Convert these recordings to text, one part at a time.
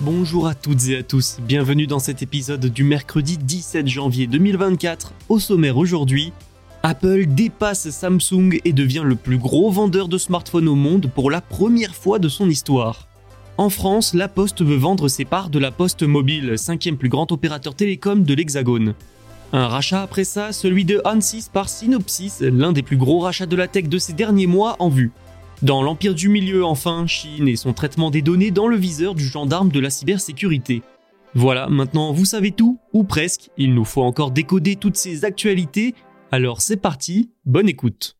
Bonjour à toutes et à tous, bienvenue dans cet épisode du mercredi 17 janvier 2024. Au sommaire aujourd'hui, Apple dépasse Samsung et devient le plus gros vendeur de smartphones au monde pour la première fois de son histoire. En France, La Poste veut vendre ses parts de la Poste Mobile, cinquième plus grand opérateur télécom de l'Hexagone. Un rachat après ça, celui de Ansys par Synopsys, l'un des plus gros rachats de la tech de ces derniers mois en vue. Dans l'empire du milieu, enfin, Chine et son traitement des données dans le viseur du gendarme de la cybersécurité. Voilà, maintenant vous savez tout, ou presque, il nous faut encore décoder toutes ces actualités, alors c'est parti, bonne écoute.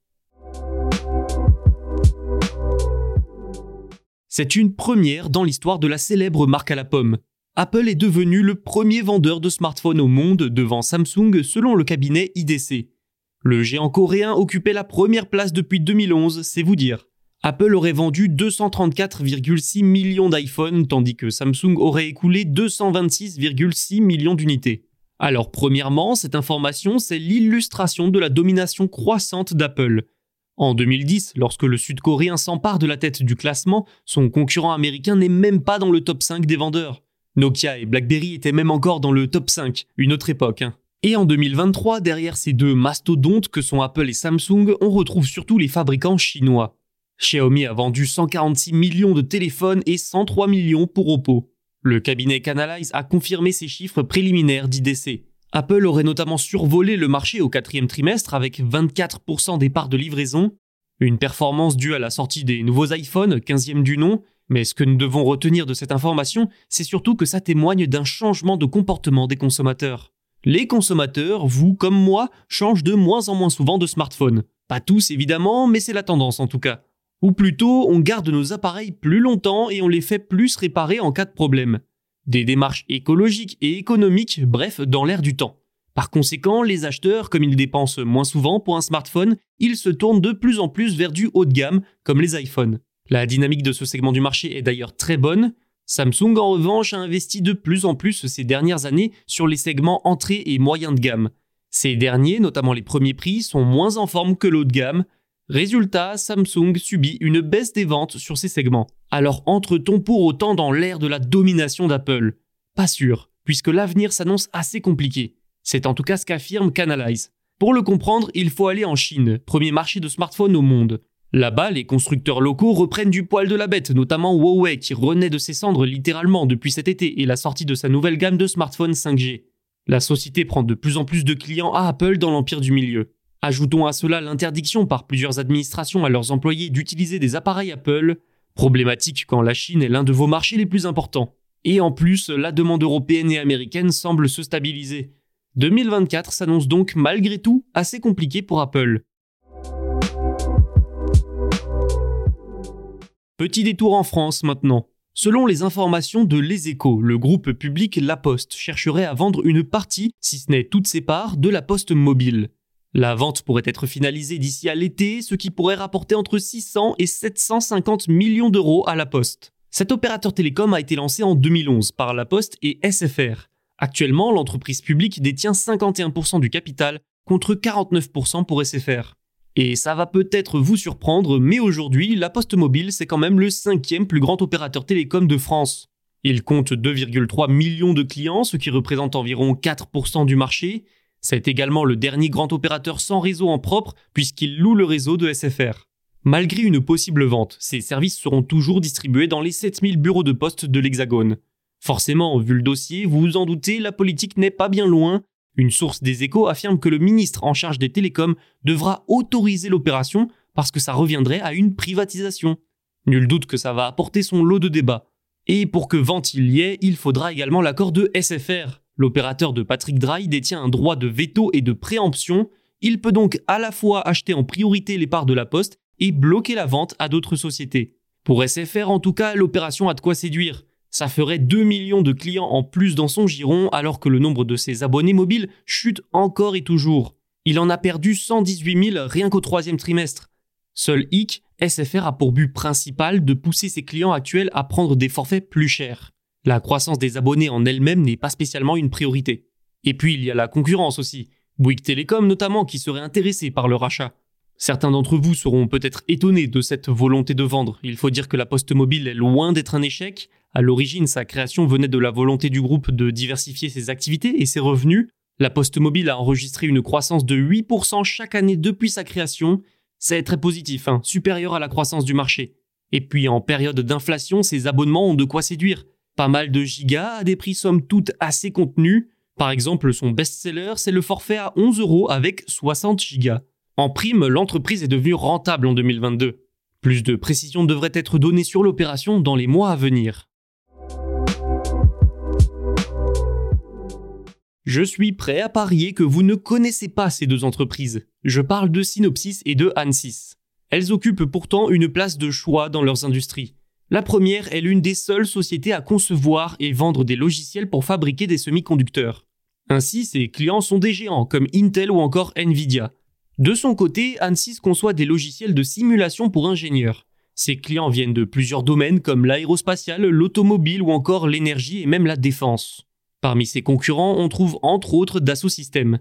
C'est une première dans l'histoire de la célèbre marque à la pomme. Apple est devenu le premier vendeur de smartphones au monde devant Samsung selon le cabinet IDC. Le géant coréen occupait la première place depuis 2011, c'est vous dire. Apple aurait vendu 234,6 millions d'iPhone, tandis que Samsung aurait écoulé 226,6 millions d'unités. Alors premièrement, cette information, c'est l'illustration de la domination croissante d'Apple. En 2010, lorsque le Sud-Coréen s'empare de la tête du classement, son concurrent américain n'est même pas dans le top 5 des vendeurs. Nokia et BlackBerry étaient même encore dans le top 5, une autre époque. Hein. Et en 2023, derrière ces deux mastodontes que sont Apple et Samsung, on retrouve surtout les fabricants chinois. Xiaomi a vendu 146 millions de téléphones et 103 millions pour Oppo. Le cabinet Canalize a confirmé ces chiffres préliminaires d'IDC. Apple aurait notamment survolé le marché au quatrième trimestre avec 24% des parts de livraison, une performance due à la sortie des nouveaux iPhones, 15e du nom, mais ce que nous devons retenir de cette information, c'est surtout que ça témoigne d'un changement de comportement des consommateurs. Les consommateurs, vous comme moi, changent de moins en moins souvent de smartphone. Pas tous évidemment, mais c'est la tendance en tout cas. Ou plutôt, on garde nos appareils plus longtemps et on les fait plus réparer en cas de problème. Des démarches écologiques et économiques, bref, dans l'air du temps. Par conséquent, les acheteurs, comme ils dépensent moins souvent pour un smartphone, ils se tournent de plus en plus vers du haut de gamme, comme les iPhones. La dynamique de ce segment du marché est d'ailleurs très bonne. Samsung, en revanche, a investi de plus en plus ces dernières années sur les segments entrée et moyen de gamme. Ces derniers, notamment les premiers prix, sont moins en forme que l'haut de gamme, Résultat, Samsung subit une baisse des ventes sur ces segments. Alors entre-t-on pour autant dans l'ère de la domination d'Apple? Pas sûr, puisque l'avenir s'annonce assez compliqué. C'est en tout cas ce qu'affirme Canalize. Pour le comprendre, il faut aller en Chine, premier marché de smartphones au monde. Là-bas, les constructeurs locaux reprennent du poil de la bête, notamment Huawei qui renaît de ses cendres littéralement depuis cet été et la sortie de sa nouvelle gamme de smartphones 5G. La société prend de plus en plus de clients à Apple dans l'empire du milieu. Ajoutons à cela l'interdiction par plusieurs administrations à leurs employés d'utiliser des appareils Apple, problématique quand la Chine est l'un de vos marchés les plus importants. Et en plus, la demande européenne et américaine semble se stabiliser. 2024 s'annonce donc malgré tout assez compliqué pour Apple. Petit détour en France maintenant. Selon les informations de Les Échos, le groupe public La Poste chercherait à vendre une partie, si ce n'est toutes ses parts, de la Poste mobile. La vente pourrait être finalisée d'ici à l'été, ce qui pourrait rapporter entre 600 et 750 millions d'euros à la Poste. Cet opérateur télécom a été lancé en 2011 par La Poste et SFR. Actuellement, l'entreprise publique détient 51% du capital contre 49% pour SFR. Et ça va peut-être vous surprendre, mais aujourd'hui, La Poste Mobile, c'est quand même le cinquième plus grand opérateur télécom de France. Il compte 2,3 millions de clients, ce qui représente environ 4% du marché, C'est également le dernier grand opérateur sans réseau en propre puisqu'il loue le réseau de SFR. Malgré une possible vente, ces services seront toujours distribués dans les 7000 bureaux de poste de l'Hexagone. Forcément, vu le dossier, vous vous en doutez, la politique n'est pas bien loin. Une source des échos affirme que le ministre en charge des télécoms devra autoriser l'opération parce que ça reviendrait à une privatisation. Nul doute que ça va apporter son lot de débats. Et pour que vente il y ait, il faudra également l'accord de SFR. L'opérateur de Patrick Drahi détient un droit de veto et de préemption. Il peut donc à la fois acheter en priorité les parts de la Poste et bloquer la vente à d'autres sociétés. Pour SFR, en tout cas, l'opération a de quoi séduire. Ça ferait 2 millions de clients en plus dans son giron alors que le nombre de ses abonnés mobiles chute encore et toujours. Il en a perdu 118 000 rien qu'au troisième trimestre. Seul hic, SFR a pour but principal de pousser ses clients actuels à prendre des forfaits plus chers. La croissance des abonnés en elle-même n'est pas spécialement une priorité. Et puis il y a la concurrence aussi. Bouygues Telecom notamment qui serait intéressé par le rachat. Certains d'entre vous seront peut-être étonnés de cette volonté de vendre. Il faut dire que la Poste Mobile est loin d'être un échec. À l'origine, sa création venait de la volonté du groupe de diversifier ses activités et ses revenus. La Poste Mobile a enregistré une croissance de 8% chaque année depuis sa création. C'est très positif, hein, supérieur à la croissance du marché. Et puis en période d'inflation, ses abonnements ont de quoi séduire. Pas mal de gigas à des prix somme toute assez contenus. Par exemple, son best-seller, c'est le forfait à 11 euros avec 60 gigas. En prime, l'entreprise est devenue rentable en 2022. Plus de précisions devraient être données sur l'opération dans les mois à venir. Je suis prêt à parier que vous ne connaissez pas ces deux entreprises. Je parle de Synopsys et de Ansys. Elles occupent pourtant une place de choix dans leurs industries. La première est l'une des seules sociétés à concevoir et vendre des logiciels pour fabriquer des semi-conducteurs. Ainsi, ses clients sont des géants comme Intel ou encore Nvidia. De son côté, Ansys conçoit des logiciels de simulation pour ingénieurs. Ses clients viennent de plusieurs domaines comme l'aérospatial, l'automobile ou encore l'énergie et même la défense. Parmi ses concurrents, on trouve entre autres Dassault Systèmes.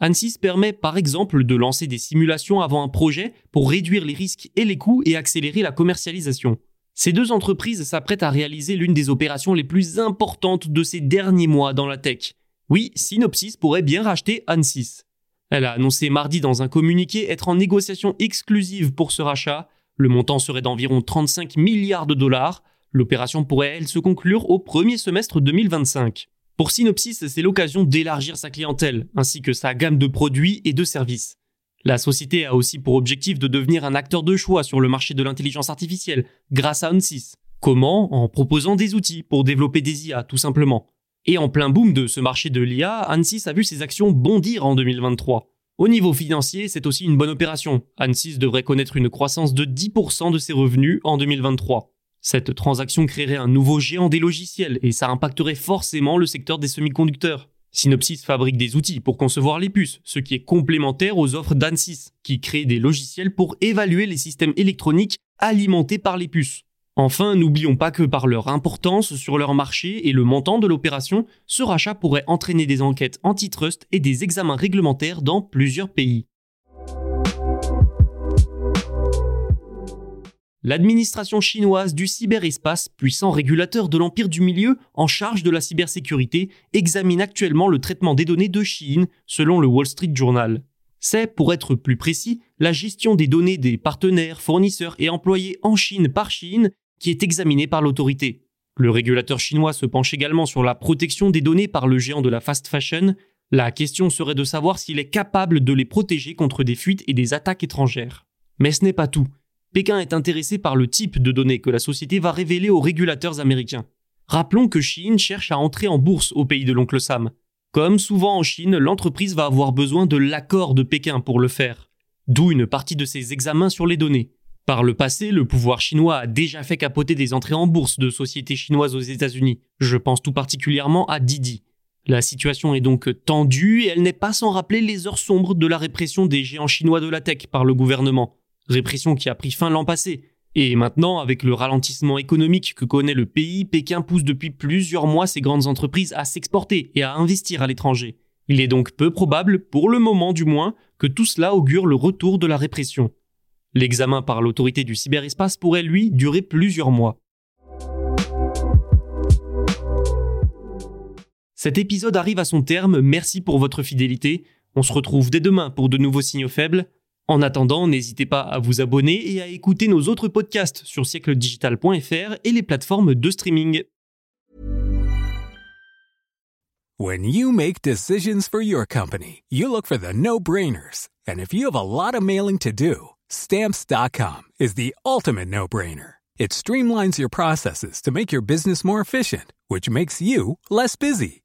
Ansys permet par exemple de lancer des simulations avant un projet pour réduire les risques et les coûts et accélérer la commercialisation. Ces deux entreprises s'apprêtent à réaliser l'une des opérations les plus importantes de ces derniers mois dans la tech. Oui, Synopsys pourrait bien racheter Ansys. Elle a annoncé mardi dans un communiqué être en négociation exclusive pour ce rachat. Le montant serait d'environ 35 milliards de dollars. L'opération pourrait, elle, se conclure au premier semestre 2025. Pour Synopsys, c'est l'occasion d'élargir sa clientèle, ainsi que sa gamme de produits et de services. La société a aussi pour objectif de devenir un acteur de choix sur le marché de l'intelligence artificielle, grâce à Ansys. Comment? En proposant des outils pour développer des IA, tout simplement. Et en plein boom de ce marché de l'IA, Ansys a vu ses actions bondir en 2023. Au niveau financier, c'est aussi une bonne opération. Ansys devrait connaître une croissance de 10% de ses revenus en 2023. Cette transaction créerait un nouveau géant des logiciels et ça impacterait forcément le secteur des semi-conducteurs. Synopsys fabrique des outils pour concevoir les puces, ce qui est complémentaire aux offres d'Ansys, qui crée des logiciels pour évaluer les systèmes électroniques alimentés par les puces. Enfin, n'oublions pas que par leur importance sur leur marché et le montant de l'opération, ce rachat pourrait entraîner des enquêtes antitrust et des examens réglementaires dans plusieurs pays. L'administration chinoise du cyberespace, puissant régulateur de l'empire du milieu en charge de la cybersécurité, examine actuellement le traitement des données de Chine, selon le Wall Street Journal. C'est, pour être plus précis, la gestion des données des partenaires, fournisseurs et employés en Chine par Chine qui est examiné par l'autorité. Le régulateur chinois se penche également sur la protection des données par le géant de la fast fashion. La question serait de savoir s'il est capable de les protéger contre des fuites et des attaques étrangères. Mais ce n'est pas tout. Pékin est intéressé par le type de données que la société va révéler aux régulateurs américains. Rappelons que Chine cherche à entrer en bourse au pays de l'oncle Sam. Comme souvent en Chine, l'entreprise va avoir besoin de l'accord de Pékin pour le faire. D'où une partie de ses examens sur les données. Par le passé, le pouvoir chinois a déjà fait capoter des entrées en bourse de sociétés chinoises aux États-Unis. Je pense tout particulièrement à Didi. La situation est donc tendue et elle n'est pas sans rappeler les heures sombres de la répression des géants chinois de la tech par le gouvernement. Répression qui a pris fin l'an passé. Et maintenant, avec le ralentissement économique que connaît le pays, Pékin pousse depuis plusieurs mois ses grandes entreprises à s'exporter et à investir à l'étranger. Il est donc peu probable, pour le moment du moins, que tout cela augure le retour de la répression. L'examen par l'autorité du cyberespace pourrait, lui, durer plusieurs mois. Cet épisode arrive à son terme, merci pour votre fidélité. On se retrouve dès demain pour de nouveaux signaux faibles. En attendant, n'hésitez pas à vous abonner et à écouter nos autres podcasts sur siècledigital.fr et les plateformes de streaming. When you make decisions for your company, you look for the no-brainers. And if you have a lot of mailing to do, stamps.com is the ultimate no-brainer. It streamlines your processes to make your business more efficient, which makes you less busy.